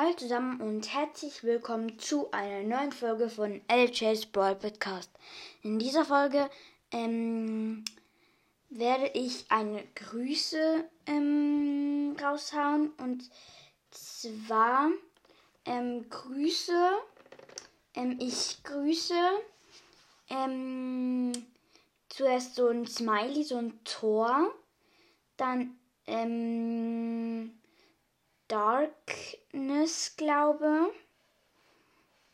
Hallo zusammen und herzlich willkommen zu einer neuen Folge von LJ's Brawl Podcast. In dieser Folge ähm, werde ich eine Grüße ähm, raushauen und zwar ähm, Grüße, ähm, ich grüße ähm, zuerst so ein Smiley, so ein Tor, dann ähm, Darkness, glaube.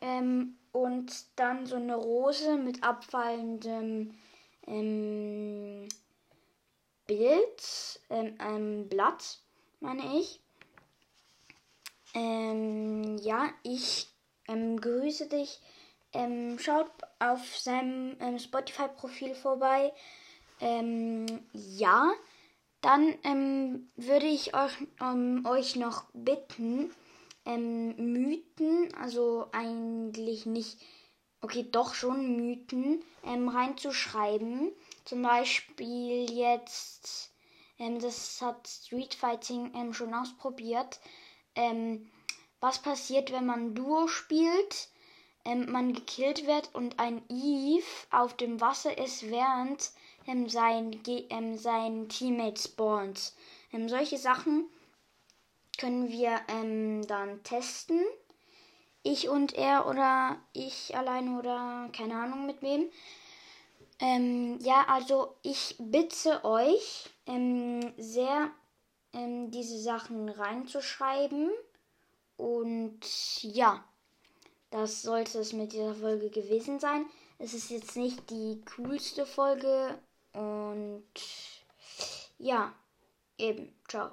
Ähm, und dann so eine Rose mit abfallendem ähm, Bild, ähm, ähm, Blatt, meine ich. Ähm, ja, ich ähm, grüße dich. Ähm, schaut auf seinem ähm, Spotify-Profil vorbei. Ähm, ja, dann ähm, würde ich euch, ähm, euch noch bitten, ähm, Mythen, also eigentlich nicht, okay, doch schon Mythen, ähm, reinzuschreiben. Zum Beispiel jetzt, ähm, das hat Street Fighting ähm, schon ausprobiert. was passiert, wenn man Duo spielt? Man gekillt wird und ein Eve auf dem Wasser ist, während ähm, sein, ähm, sein Teammate spawnt. Ähm, solche Sachen können wir ähm, dann testen. Ich und er oder ich alleine oder keine Ahnung mit wem. Ähm, ja, also ich bitte euch ähm, sehr, ähm, diese Sachen reinzuschreiben. Und ja, das sollte es mit dieser Folge gewesen sein. Es ist jetzt nicht die coolste Folge und ja, eben, ciao.